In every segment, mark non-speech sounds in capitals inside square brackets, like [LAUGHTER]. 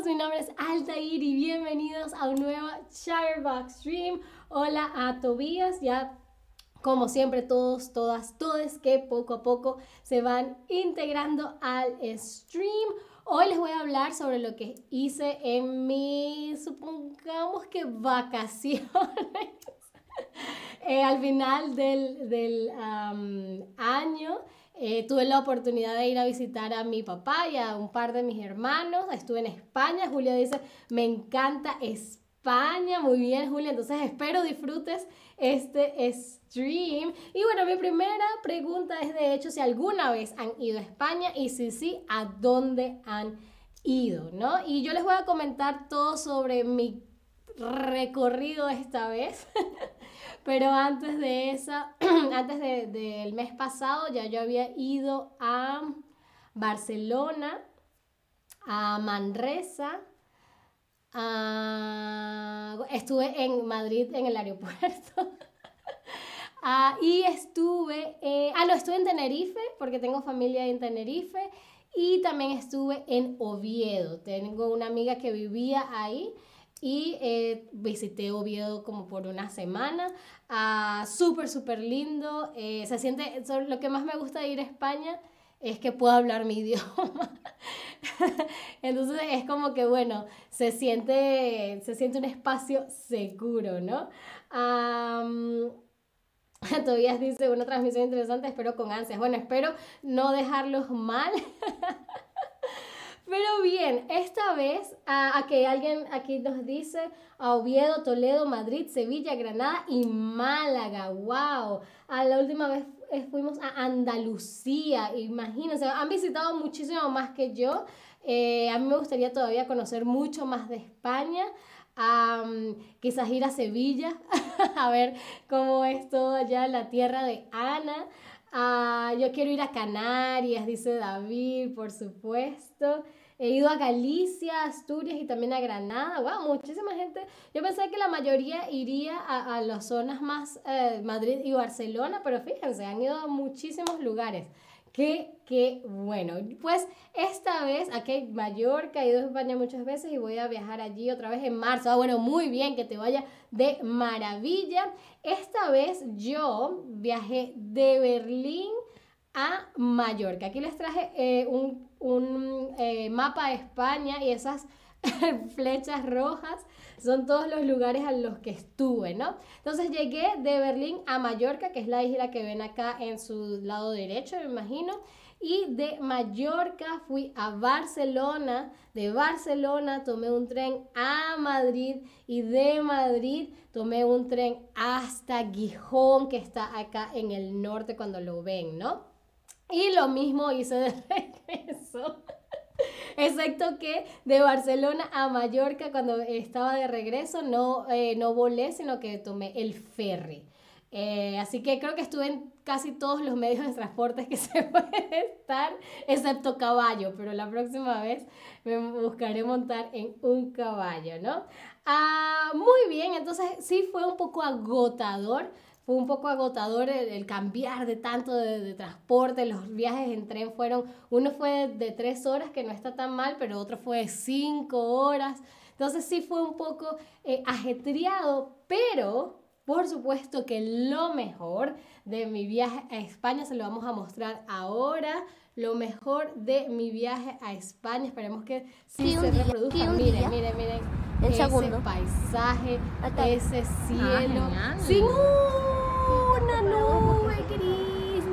todos, mi nombre es Altair y bienvenidos a un nuevo Shirebox Stream. Hola a Tobías, ya como siempre todos, todas, todos que poco a poco se van integrando al stream. Hoy les voy a hablar sobre lo que hice en mi, supongamos que vacaciones. [LAUGHS] Eh, al final del, año eh, tuve la oportunidad de ir a visitar a mi papá y a un par de mis hermanos. Estuve en España. Julia dice, me encanta España. Muy bien, Julia. Entonces espero disfrutes este stream. Y bueno, mi primera pregunta es de hecho si alguna vez han ido a España y si sí, ¿a dónde han ido? ¿No? Y yo les voy a comentar todo sobre mi recorrido esta vez. [LAUGHS] Pero antes de esa, [CLEARS THROAT] antes del mes pasado, ya yo había ido a Barcelona, a Manresa, estuve en Madrid en el aeropuerto. [LAUGHS] Ah, y estuve, ah, no, estuve en Tenerife, porque tengo familia en Tenerife. Y también estuve en Oviedo. Tengo una amiga que vivía ahí y eh, visité Oviedo como por una semana. Ah, súper, súper lindo. Eh, se siente, lo que más me gusta de ir a España es que puedo hablar mi [LAUGHS] idioma. Entonces es como que, bueno, se siente, se siente un espacio seguro, ¿no? [LAUGHS] todavía dice una transmisión interesante, espero con ansias. Bueno, espero no dejarlos mal. [LAUGHS] Pero bien, esta vez a, que alguien aquí nos dice a Oviedo, Toledo, Madrid, Sevilla, Granada y Málaga. ¡Wow! A la última vez eh, fuimos a Andalucía. Imagínense, han visitado muchísimo más que yo. Eh, a mí me gustaría todavía conocer mucho más de España. quizás ir a Sevilla [LAUGHS] a ver cómo es todo allá la tierra de Ana. Ah, yo quiero ir a Canarias, dice David, por supuesto. He ido a Galicia, Asturias y también a Granada. ¡Wow! Muchísima gente. Yo pensé que la mayoría iría a, a las zonas más eh, Madrid y Barcelona, pero fíjense, han ido a muchísimos lugares. Qué, qué bueno. Pues esta vez, aquí Mallorca, he ido a España muchas veces y voy a viajar allí otra vez en marzo. Ah, bueno, muy bien, que te vaya de maravilla. Esta vez yo viajé de Berlín a Mallorca. Aquí les traje eh, un, un eh, mapa de España y esas [LAUGHS] flechas rojas son todos los lugares a los que estuve, ¿no? Entonces llegué de Berlín a Mallorca, que es la isla que ven acá en su lado derecho, me imagino. Y de Mallorca fui a Barcelona, de Barcelona tomé un tren a Madrid y de Madrid tomé un tren hasta Gijón, que está acá en el norte cuando lo ven, ¿no? Y lo mismo hice de [LAUGHS] regreso. Excepto que de Barcelona a Mallorca, cuando estaba de regreso, no, eh, no volé, sino que tomé el ferry. Eh, así que creo que estuve en casi todos los medios de transporte que [LAUGHS] se puede estar, excepto caballo, pero la próxima vez me buscaré montar en un caballo, ¿no? Ah, muy bien, entonces sí fue un poco agotador fue un poco agotador el, cambiar de tanto de, transporte, los viajes en tren fueron, uno fue de, tres horas, que no está tan mal, pero otro fue de cinco horas, entonces sí fue un poco eh, ajetreado, pero por supuesto que lo mejor de mi viaje a España se lo vamos a mostrar ahora. Lo mejor de mi viaje a España. Esperemos que sí, se reproduzca. Miren, miren, miren. Ese paisaje, ese ah, cielo. sin una nube gris,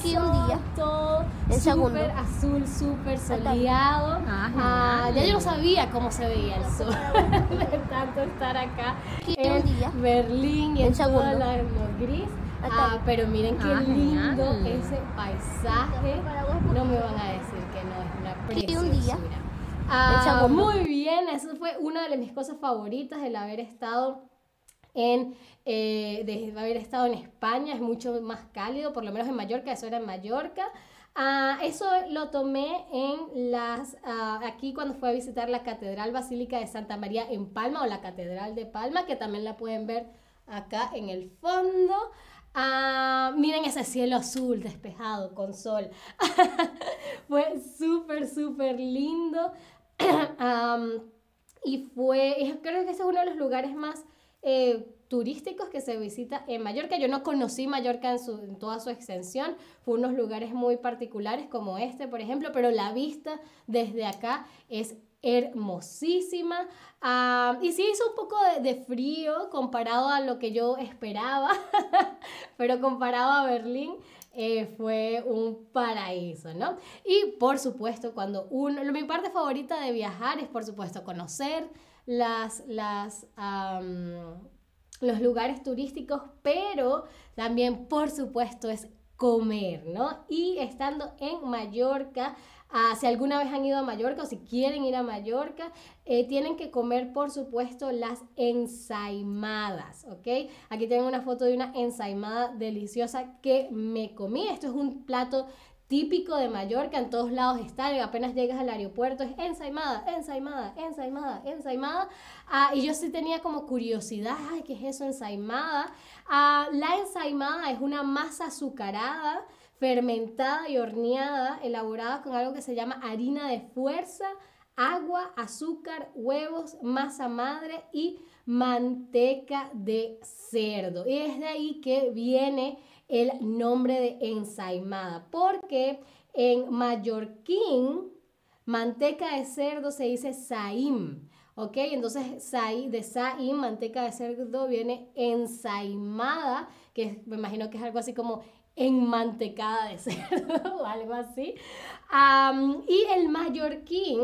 sí, un día. Todo súper azul, súper soleado. Ah, ah, ya yo no sabía cómo se veía el sol [LAUGHS] de tanto estar acá en día. Berlín y en todo lo gris. Ah, pero miren qué lindo ese paisaje. No me van a decir que no es una preciosura. Ah, muy bien, eso fue una de mis cosas favoritas, el haber estado en, eh, de haber estado en España, es mucho más cálido, por lo menos en Mallorca, eso era en Mallorca. Ah, eso lo tomé en las, ah, aquí cuando fui a visitar la Catedral Basílica de Santa María en Palma o la Catedral de Palma, que también la pueden ver acá en el fondo. Ah, miren ese cielo azul despejado con sol. [LAUGHS] Fue súper, súper lindo. [COUGHS] y fue, creo que ese es uno de los lugares más eh, turísticos que se visita en Mallorca. Yo no conocí Mallorca en, su, en toda su extensión, fue unos lugares muy particulares como este, por ejemplo, pero la vista desde acá es hermosísima. Y sí hizo un poco de, frío comparado a lo que yo esperaba, [LAUGHS] pero comparado a Berlín. Eh, fue un paraíso, ¿no? Y por supuesto, cuando uno, mi parte favorita de viajar es por supuesto conocer las, las, los lugares turísticos, pero también por supuesto es comer, ¿no? Y estando en Mallorca, Ah, si alguna vez han ido a Mallorca o si quieren ir a Mallorca, eh, tienen que comer, por supuesto, las ensaimadas, ¿ok? Aquí tengo una foto de una ensaimada deliciosa que me comí. Esto es un plato típico de Mallorca, en todos lados está, apenas llegas al aeropuerto es ensaimada, ensaimada, ensaimada, ensaimada. Ah, y yo sí tenía como curiosidad, ay, ¿qué es eso ensaimada? Ah, la ensaimada es una masa azucarada fermentada y horneada, elaborada con algo que se llama harina de fuerza, agua, azúcar, huevos, masa madre y manteca de cerdo. Y es de ahí que viene el nombre de ensaimada, porque en mallorquín manteca de cerdo se dice saim. ¿Ok? Entonces, de saim, manteca de cerdo, viene ensaimada, que me imagino que es algo así como enmantecada de [LAUGHS] cerdo o algo así. y el mallorquín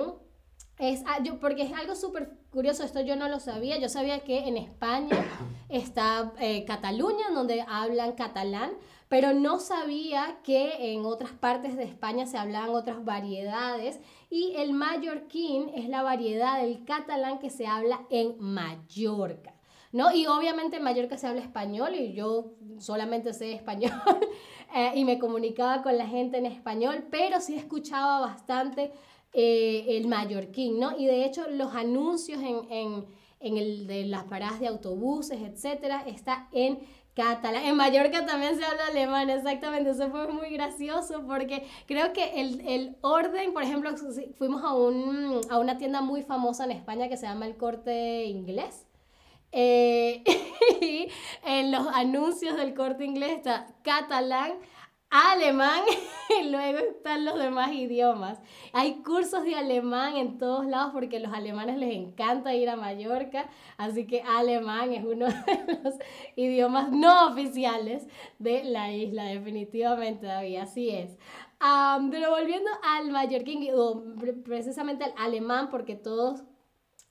es, porque es algo súper curioso, esto yo no lo sabía, yo sabía que en España [COUGHS] está eh, Cataluña, donde hablan catalán, pero no sabía que en otras partes de España se hablaban otras variedades y el mallorquín es la variedad del catalán que se habla en Mallorca. ¿no? Y obviamente en Mallorca se habla español y yo solamente sé español [LAUGHS] eh, y me comunicaba con la gente en español, pero sí escuchaba bastante eh, el mallorquín, ¿no? Y de hecho los anuncios en, el de las paradas de autobuses, etcétera, está en catalán. En Mallorca también se habla alemán, exactamente. Eso fue muy gracioso porque creo que el, orden, por ejemplo, fuimos a, un, a una tienda muy famosa en España que se llama el corte inglés. Eh, [LAUGHS] y en los anuncios del corte inglés está catalán, alemán y [LAUGHS] luego están los demás idiomas. Hay cursos de alemán en todos lados porque a los alemanes les encanta ir a Mallorca, así que alemán es uno [LAUGHS] de los idiomas no oficiales de la isla, definitivamente, así es. pero volviendo al mallorquín, o precisamente al alemán, porque todos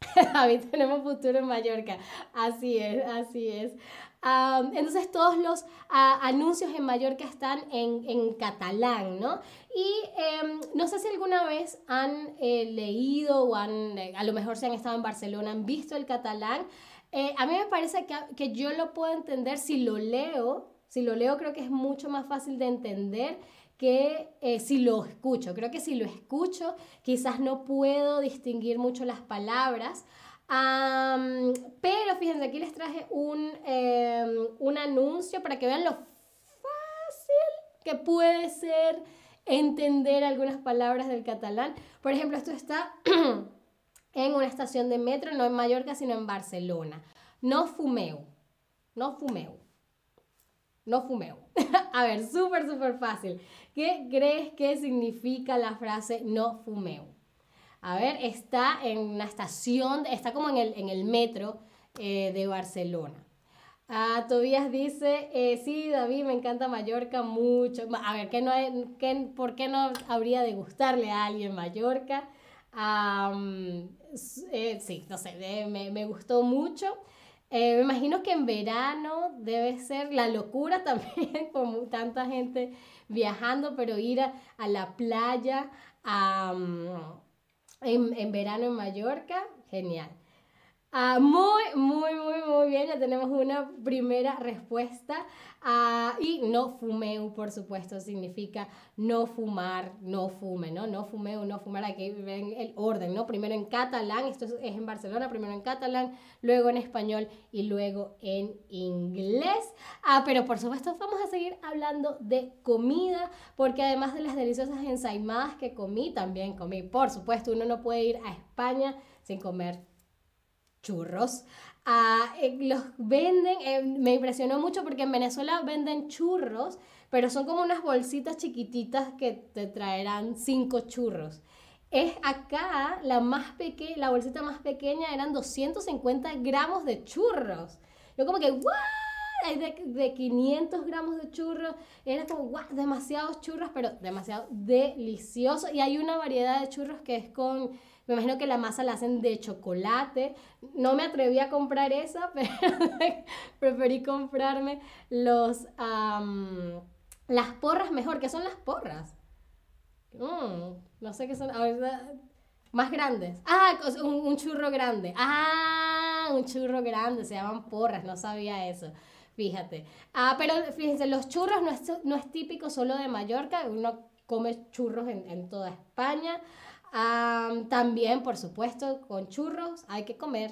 [LAUGHS] David, tenemos futuro en Mallorca. Así es, así es. Entonces todos los anuncios en Mallorca están en, catalán, ¿no? Y em, no sé si alguna vez han eh, leído o han, eh, a lo mejor si han estado en Barcelona, han visto el catalán. Eh, a mí me parece que, que yo lo puedo entender si lo leo. Si lo leo creo que es mucho más fácil de entender que si lo escucho. Creo que si lo escucho, quizás no puedo distinguir mucho las palabras. Pero fíjense, aquí les traje un, em, un anuncio para que vean lo fácil que puede ser entender algunas palabras del catalán. Por ejemplo, esto está [CLEARS THROAT] en una estación de metro, no en Mallorca, sino en Barcelona. No fumeo, no fumeo, no fumeo. [LAUGHS] A ver, súper, súper fácil. ¿Qué crees que significa la frase no fumeo? A ver, está en una estación, está como en el, en el metro eh, de Barcelona. Ah, Tobías dice, eh, sí, David, me encanta Mallorca mucho. A ver, ¿qué no ¿por qué no habría de gustarle a alguien Mallorca? Eh, sí, no sé, me, me gustó mucho. Me imagino que en verano debe ser la locura [LAUGHS] también, como tanta gente viajando, pero ir a, la playa en, verano en Mallorca, genial. Ah, muy, muy, muy, muy bien. Ya tenemos una primera respuesta. Ah, y no fumeu, por supuesto, significa no fumar, no fume, ¿no? No fumeu, no fumar. Aquí ven el orden, ¿no? Primero en catalán, esto es, en Barcelona, primero en catalán, luego en español y luego en inglés. Ah, pero por supuesto vamos a seguir hablando de comida, porque además de las deliciosas ensaimadas que comí, también comí, por supuesto, uno no puede ir a España sin comer churros. Ah, eh, los venden, eh, me impresionó mucho porque en Venezuela venden churros, pero son como unas bolsitas chiquititas que te traerán cinco churros. Es acá la más pequeña, la bolsita más pequeña eran 250 gramos de churros. Yo como que, ¡guau! De, de 500 gramos de churros, era como, ¡guau! Demasiados churros, pero demasiado delicioso. Y hay una variedad de churros que es con me imagino que la masa la hacen de chocolate. No me atreví a comprar esa, [LAUGHS] pero preferí comprarme los, las porras mejor. ¿Qué son las porras? Mm, no sé qué son. más grandes. Ah, un, churro grande. Ah, un churro grande. Se llaman porras. No sabía eso. Fíjate. Ah, pero fíjense, los churros no es, no es típico solo de Mallorca. Uno come churros en, en toda España también, por supuesto, con churros hay que comer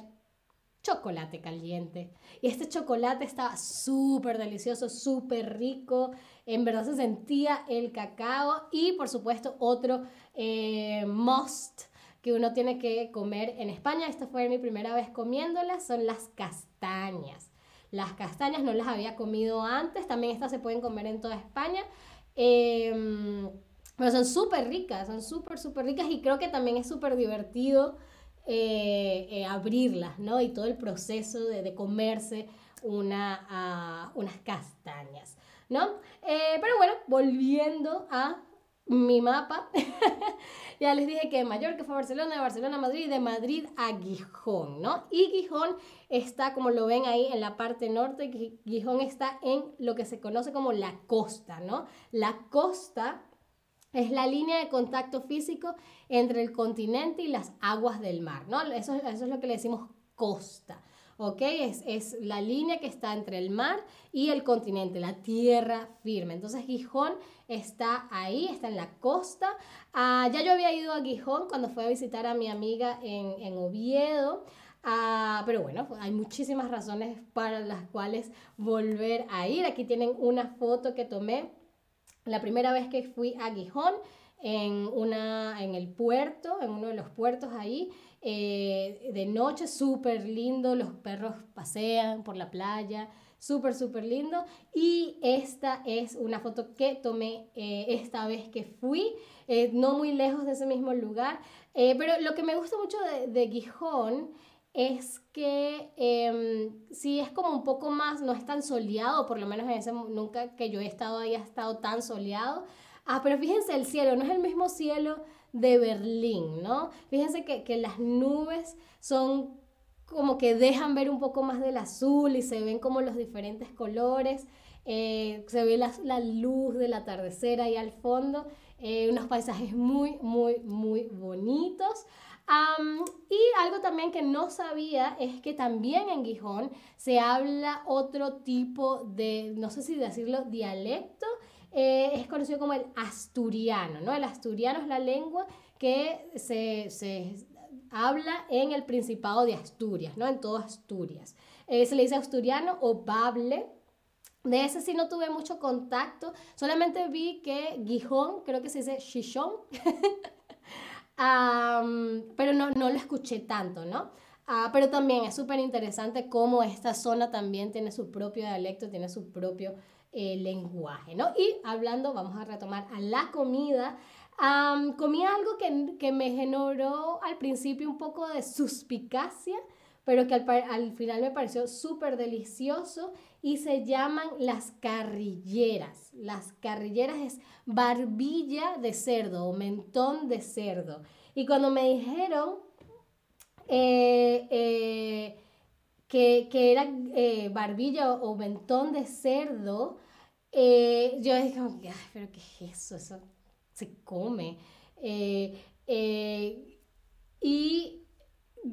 chocolate caliente. Y este chocolate estaba súper delicioso, súper rico. En verdad se sentía el cacao. Y por supuesto, otro eh, must que uno tiene que comer en España. Esta fue mi primera vez comiéndolas. Son las castañas. Las castañas no las había comido antes. También estas se pueden comer en toda España. Eh, pero son súper ricas, son súper, súper ricas y creo que también es súper divertido eh, eh, abrirlas, ¿no? Y todo el proceso de, comerse una, ah, unas castañas, ¿no? Eh, pero bueno, volviendo a mi mapa, [LAUGHS] ya les dije que de Mallorca fue a Barcelona, de Barcelona a Madrid, de Madrid a Gijón, ¿no? Y Gijón está, como lo ven ahí en la parte norte, Gijón está en lo que se conoce como la costa, ¿no? La costa es la línea de contacto físico entre el continente y las aguas del mar, ¿no? Eso, eso es lo que le decimos costa, ¿ok? Es, es, la línea que está entre el mar y el continente, la tierra firme. Entonces Gijón está ahí, está en la costa. Ah, ya yo había ido a Gijón cuando fui a visitar a mi amiga en, en Oviedo. Ah, pero bueno, hay muchísimas razones para las cuales volver a ir. Aquí tienen una foto que tomé la primera vez que fui a Gijón, en, una, en el puerto, en uno de los puertos ahí, eh, de noche, súper lindo, los perros pasean por la playa, súper, súper lindo. Y esta es una foto que tomé eh, esta vez que fui, eh, no muy lejos de ese mismo lugar. pero lo que me gusta mucho de, de Gijón es que eh, sí es como un poco más, no es tan soleado, por lo menos en ese, nunca que yo he estado ahí estado tan soleado. Ah, pero fíjense el cielo, no es el mismo cielo de Berlín, ¿no? Fíjense que, que las nubes son como que dejan ver un poco más del azul y se ven como los diferentes colores. Eh, se ve la, la, luz del atardecer ahí al fondo, eh, unos paisajes muy, muy, muy bonitos y algo también que no sabía es que también en Gijón se habla otro tipo de, no sé si decirlo, dialecto, eh, es conocido como el asturiano, ¿no? El asturiano es la lengua que se, se habla en el Principado de Asturias, ¿no? En toda Asturias. Eh, se le dice asturiano o bable. De ese sí no tuve mucho contacto, solamente vi que Gijón, creo que se dice [LAUGHS] Chichón, pero no, no lo escuché tanto, ¿no? Ah, pero también es súper interesante cómo esta zona también tiene su propio dialecto, tiene su propio eh, lenguaje, ¿no? Y hablando, vamos a retomar a la comida. comí algo que, que, me generó al principio un poco de suspicacia, pero que al, al final me pareció súper delicioso y se llaman las carrilleras. Las carrilleras es barbilla de cerdo o mentón de cerdo. Y cuando me dijeron eh, eh, que, que, era eh, barbilla o, mentón de cerdo, yo dije, Ay, pero ¿qué es eso? Eso se come. y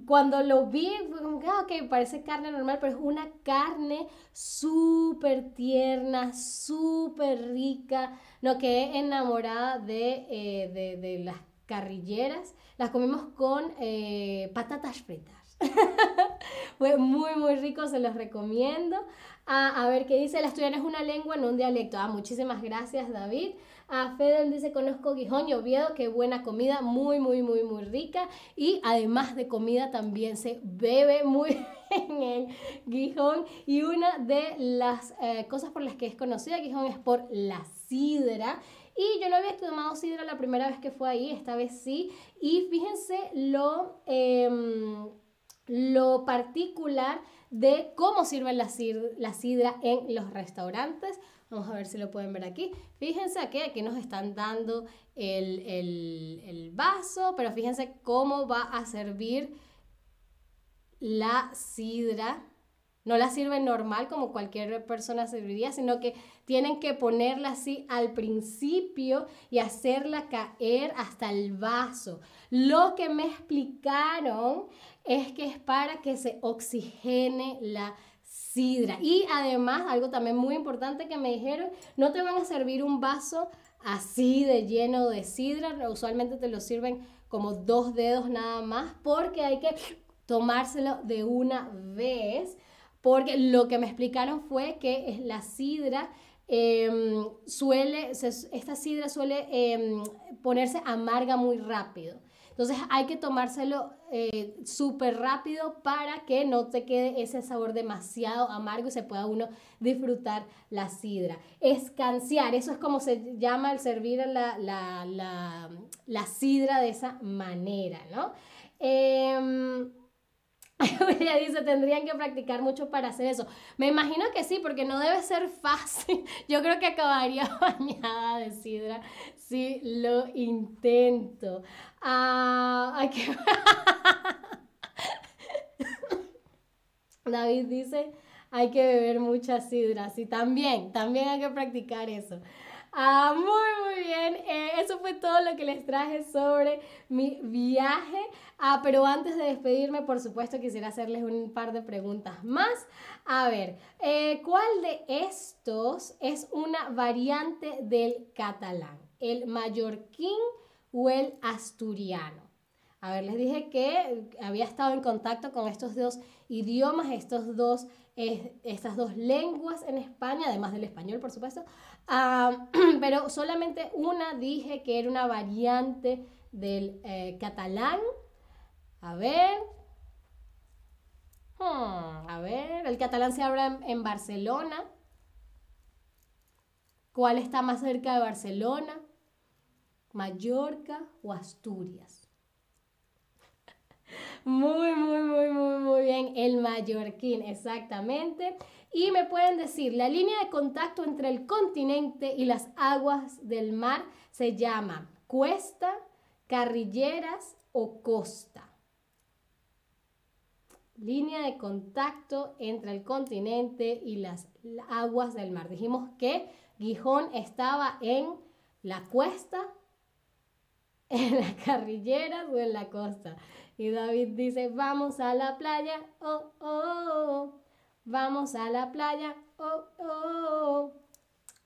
cuando lo vi, fue como que, ah, ok, parece carne normal, pero es una carne súper tierna, súper rica. No quedé enamorada de, eh, de, de, las carrilleras. Las comimos con eh, patatas fritas. [LAUGHS] Fue muy, muy rico, se los recomiendo. Ah, a ver qué dice, el asturiano es una lengua, no un dialecto. Ah, muchísimas gracias, David. A Fedel dice, conozco Gijón y qué buena comida, muy, muy, muy, muy rica. Y además de comida también se bebe muy [LAUGHS] bien en Gijón. Y una de las eh, cosas por las que es conocida Gijón es por la sidra. Y yo no había tomado sidra la primera vez que fue ahí, esta vez sí. Y fíjense lo, em, lo particular de cómo sirven la sidra en los restaurantes. Vamos a ver si lo pueden ver aquí. Fíjense aquí, aquí nos están dando el, el, vaso, pero fíjense cómo va a servir la sidra. No la sirven normal como cualquier persona serviría, sino que tienen que ponerla así al principio y hacerla caer hasta el vaso. Lo que me explicaron es que es para que se oxigene la sidra. Y además, algo también muy importante que me dijeron, no te van a servir un vaso así de lleno de sidra, usualmente te lo sirven como dos dedos nada más, porque hay que tomárselo de una vez, porque lo que me explicaron fue que la sidra em, suele, esta sidra suele em, ponerse amarga muy rápido. Entonces hay que tomárselo eh, súper rápido para que no te quede ese sabor demasiado amargo y se pueda uno disfrutar la sidra. Escanciar, eso es como se llama el servir la, la, sidra de esa manera, ¿no? Eh, [LAUGHS] ella dice, tendrían que practicar mucho para hacer eso. Me imagino que sí, porque no debe ser fácil. [LAUGHS] Yo creo que acabaría [LAUGHS] bañada de sidra si lo intento. Ah, David dice, hay que beber mucha sidra. Sí, también, también hay que practicar eso. Ah, muy, muy bien. Eh, eso fue todo lo que les traje sobre mi viaje. Ah, pero antes de despedirme, por supuesto, quisiera hacerles un par de preguntas más. A ver, eh, ¿cuál de estos es una variante del catalán? ¿El mallorquín o el asturiano? A ver, les dije que había estado en contacto con estos dos idiomas, estos dos, estas dos lenguas en España, además del español, por supuesto. Ah, [CLEARS THROAT] pero solamente una dije que era una variante del eh, catalán. A ver. Hmm, a ver, el catalán se habla en Barcelona. ¿Cuál está más cerca de Barcelona? Mallorca o Asturias. [LAUGHS] Muy, muy, muy bien. El mallorquín, exactamente. Y me pueden decir, la línea de contacto entre el continente y las aguas del mar se llama cuesta, carrilleras o costa. Línea de contacto entre el continente y las aguas del mar. Dijimos que Gijón estaba en la cuesta, [LAUGHS] en la carrillera o en la costa. Y David dice, vamos a la playa, oh, oh, vamos a la playa, oh, oh.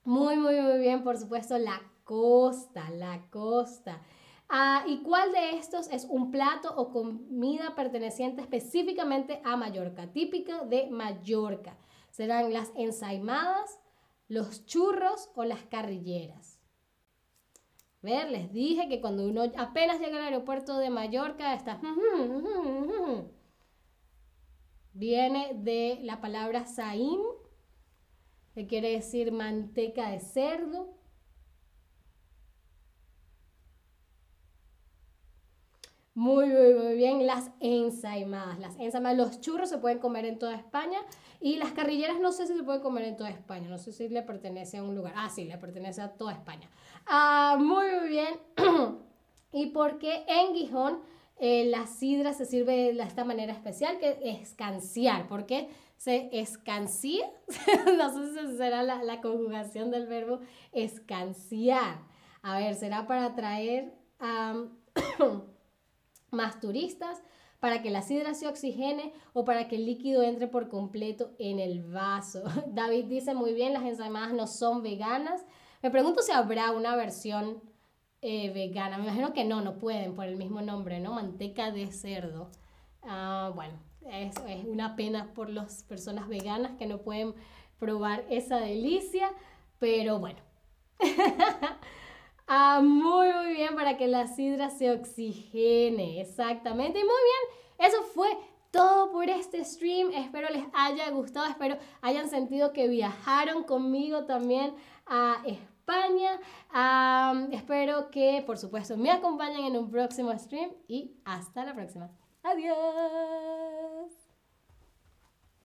Muy, muy, muy bien, por supuesto, la costa, la costa. Ah, ¿Y cuál de estos es un plato o comida perteneciente específicamente a Mallorca, típica de Mallorca? Serán las ensaimadas, los churros o las carrilleras. Ver, les dije que cuando uno apenas llega al aeropuerto de Mallorca está... Viene de la palabra saim, que quiere decir manteca de cerdo. Muy, muy, muy bien. Las ensaimadas. Las ensaimadas, los churros se pueden comer en toda España y las carrilleras no sé si se pueden comer en toda España. No sé si le pertenece a un lugar. Ah, sí, le pertenece a toda España. Ah, muy, muy bien. [CLEARS THROAT] y porque en Gijón eh, la sidra se sirve de esta manera especial que es escanciar. ¿Por qué se escancia? [LAUGHS] no sé si será la, la conjugación del verbo escanciar. A ver, será para atraer a [CLEARS THROAT] más turistas, para que la sidra se oxigene o para que el líquido entre por completo en el vaso. [LAUGHS] David dice muy bien, las ensaladas no son veganas. Me pregunto si habrá una versión eh, vegana. Me imagino que no, no pueden por el mismo nombre, ¿no? Manteca de cerdo. Ah, bueno, es una pena por las personas veganas que no pueden probar esa delicia, pero bueno. [LAUGHS] ah, muy, muy bien para que la sidra se oxigene, exactamente. Y muy bien, eso fue todo por este stream. Espero les haya gustado, espero hayan sentido que viajaron conmigo también a España España. espero que, por supuesto, me acompañen en un próximo stream y hasta la próxima. Adiós.